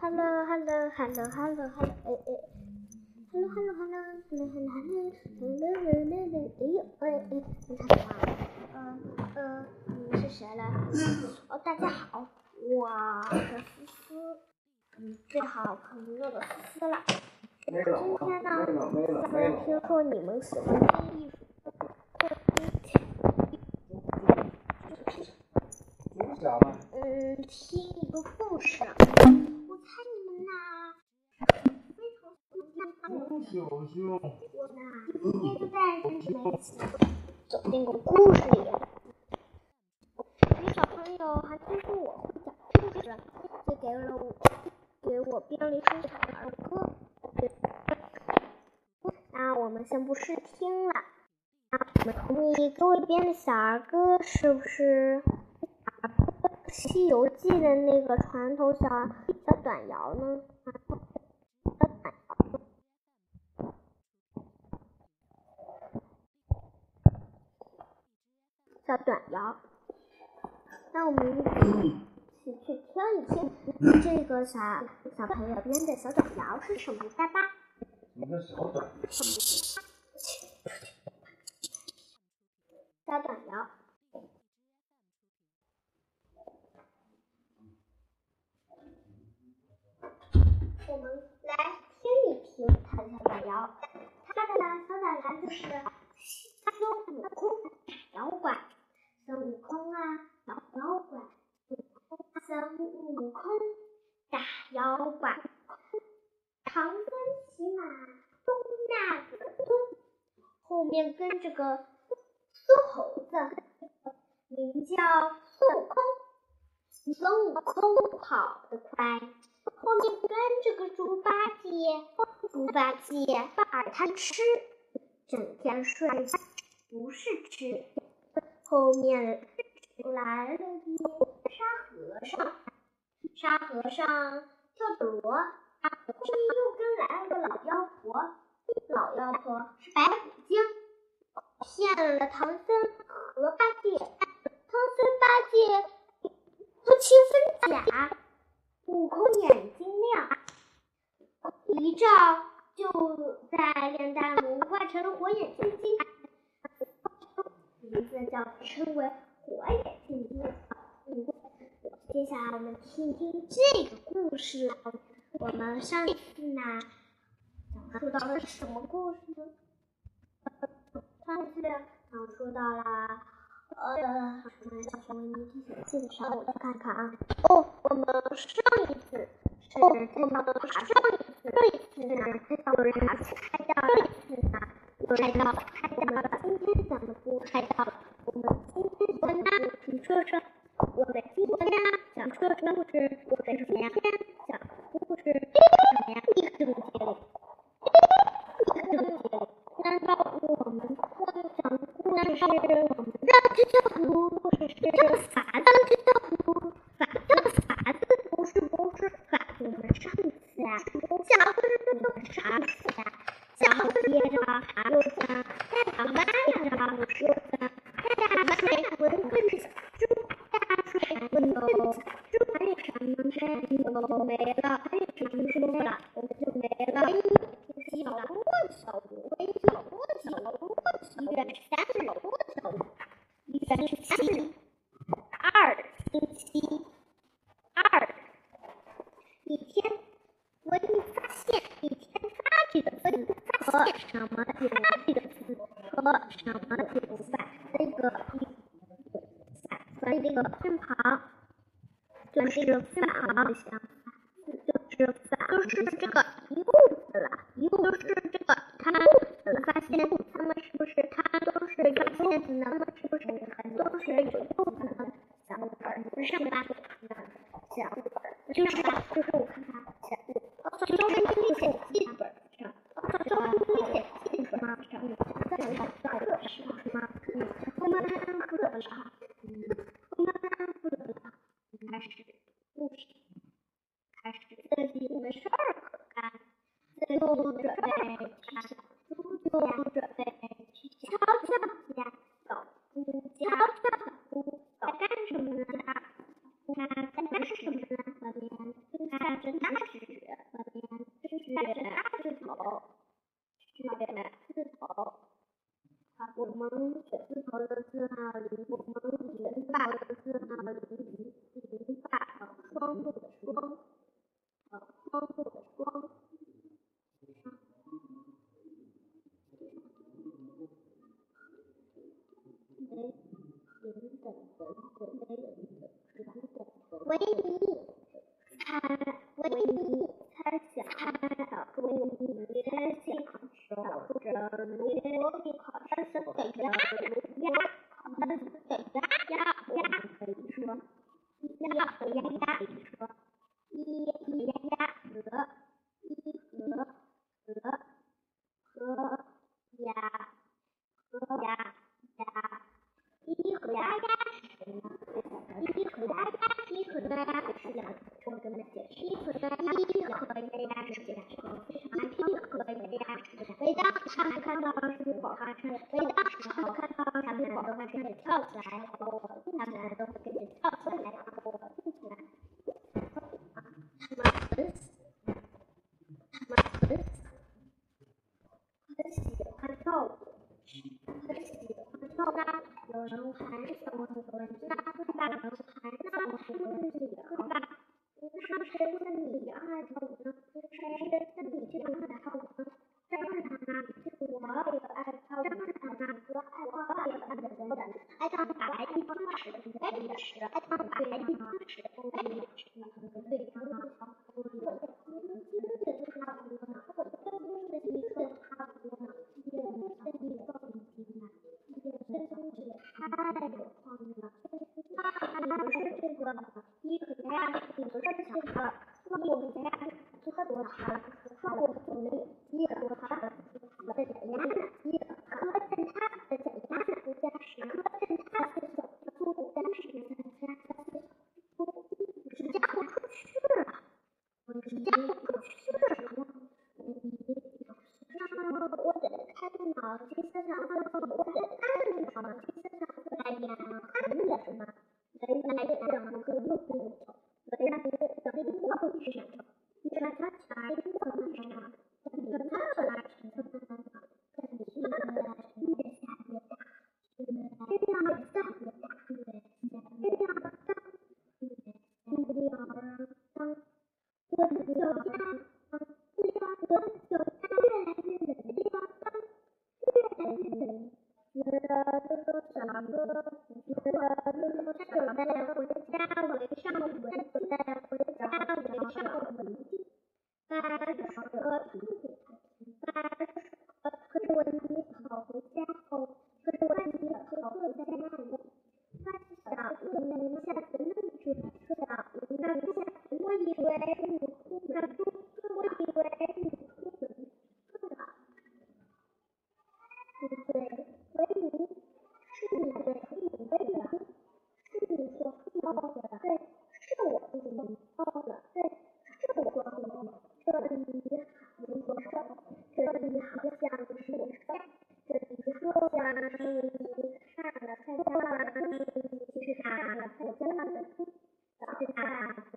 Hello Hello Hello Hello Hello 哎哎，hello hello hello hello hello hello hello hello hello，哎呦哎哎，你看什么？呃呃，你是谁来？哦，大家好，我是思思，嗯，最好可能乐的思思了。今天呢，下面听说你们喜欢听艺术课，就是听，嗯，听一个故事。我猜你们呐，非常喜欢听。我呢，今天就带着你们一起走进个故事里。有小朋友还听说我会讲故事，就给了我给我编了一首小儿歌。那我们先不试听了。你给我编的小儿歌是不是《西游记》的那个传统小小短谣呢？小短谣，小短谣。那我们一起去听一听这个小小朋友编的小短谣是什么的吧短谣。我们来听一听他的小短谣。他的小短谣就是孙悟空打妖怪，孙悟空啊打妖怪，孙悟空打妖怪，唐僧骑马东那个东，后面跟着个孙猴子，名叫孙悟空。孙悟空跑得快，后面跟着个猪八戒，猪八戒爱贪吃，整天睡觉不是吃。后面来了个沙和尚，沙和尚跳着锣，后面又跟来了个老妖婆，老妖婆是白骨精，骗了唐僧和八戒，唐僧八戒。不清分假，悟空眼睛亮，一照就在炼丹炉化成了火眼金睛，名字叫称为火眼金睛。接下来我们听听这个故事。我们上次呢讲述到了什么故事？上次讲述到了。呃，小熊维尼历险记的时候，我再看看啊。哦，我们上一次是看到了上一次，这一次呢，有人猜到了，这一次呢，有人猜到了，猜到了。今天讲的故事猜到了，我们今天讲的故事说说，我们今天讲说说故事，我们今天讲故事什么呀？一个总结里，一个总结里，难道我们光讲让这条路是法子，这条路法子法子不是不是法，我们上次啊讲的是这个啥呀？讲的接着还有讲太阳妈呀，又讲太阳水文文猪大水文文猪为什么人都没了？为什么说了我们就没了？小罗小罗小罗小罗小远山小罗小罗。星期二，星期二，一天，我一发现一天发这个字和什么发这个字和什么九反这个一和这个偏旁就是偏旁的相共和国。回答一这个题了。我非常听课回答一下这个题。每当他们看到数据宝发生，每当他们宝发生，跳起来，我们他们都会跟着跳起来，我们起来。他们很喜，欢跳舞，很喜欢跳。有人喊什么？有人叫什么？Là một trong những. 去市场购物，但是去市场购物的时候，你什么？Dag og nótt. aja tapi sekarang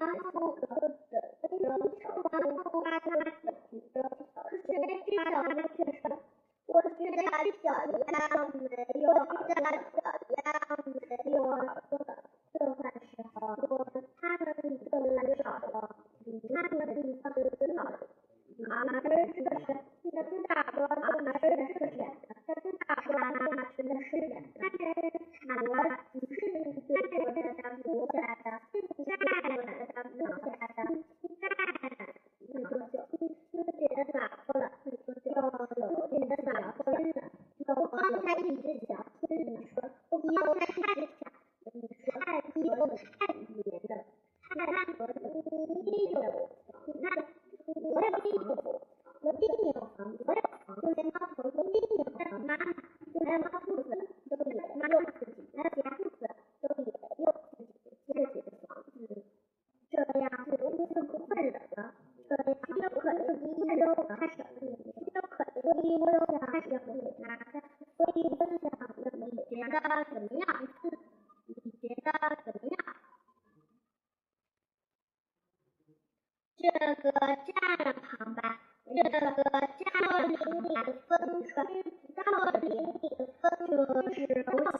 他不可得，非能上当。you 该物风的模式产地在印。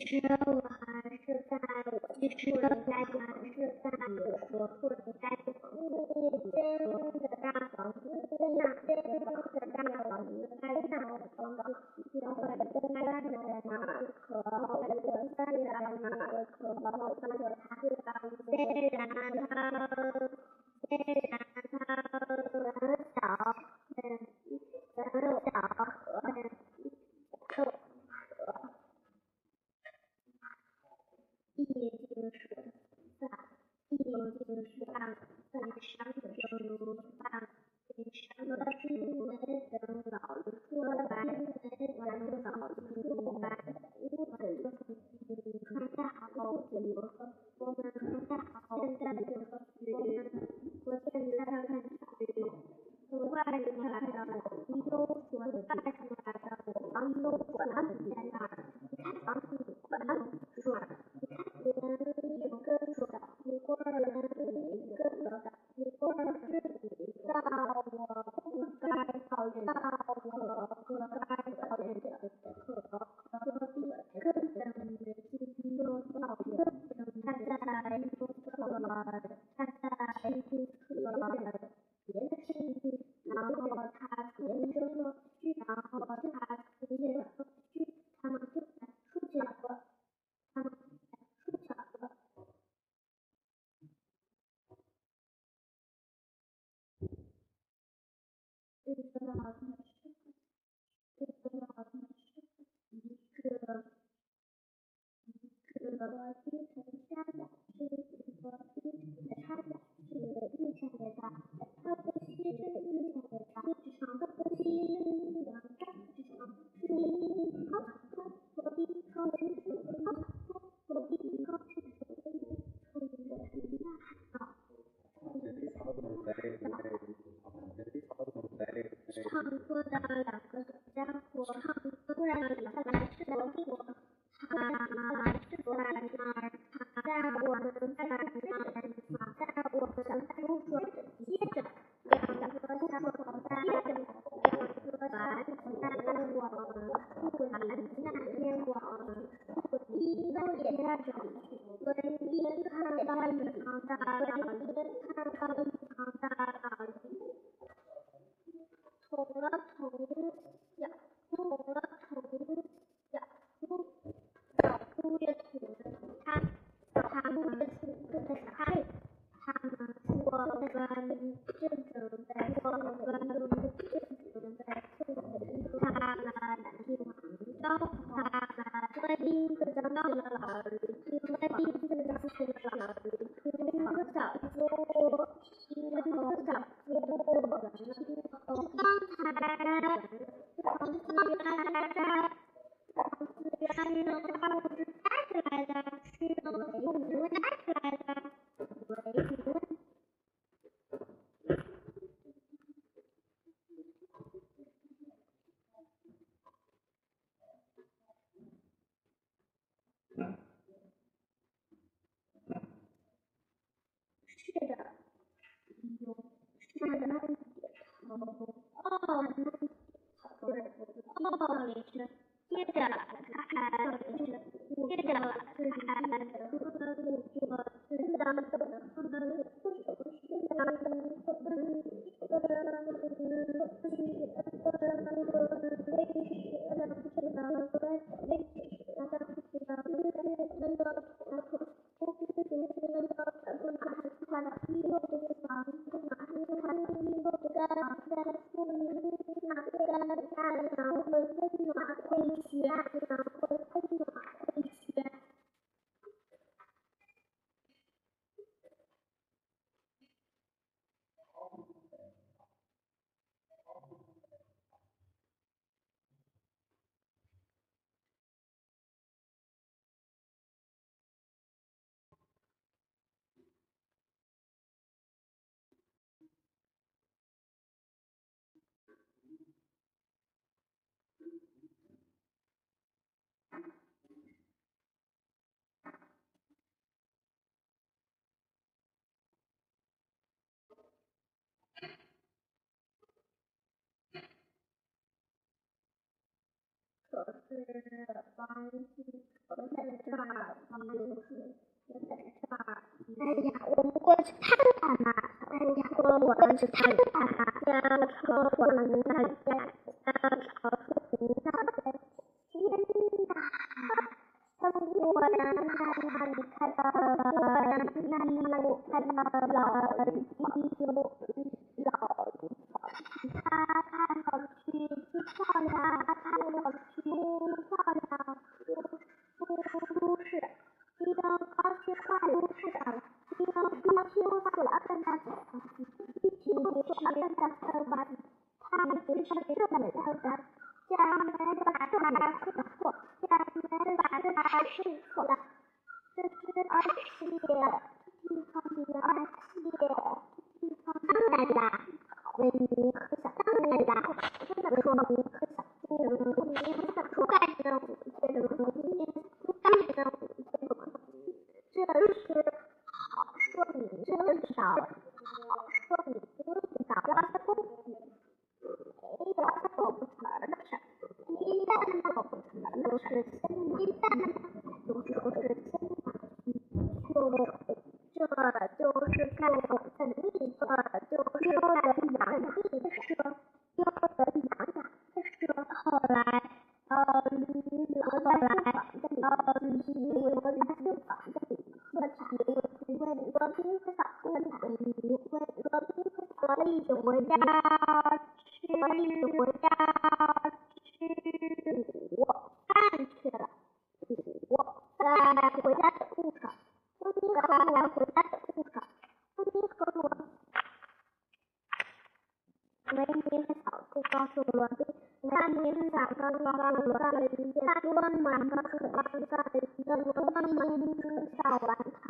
其实我还是在我最初的那个还是在我说住能带入的大房子天呐的大房子地狱的大房子因为我的家去看看妈和的家里我问妈和宝的家 flag. там круто. are 了一声，接着他还叫了一声，接着他还了。我是王熙，我是大芳，我是这儿。哎呀，我们过去看看嘛！哎呀我们过去看看嘛！家说我们大家。将门把洞打错，将门把洞打湿透了。这只而且地方二而且地方的啦，为你和。上完他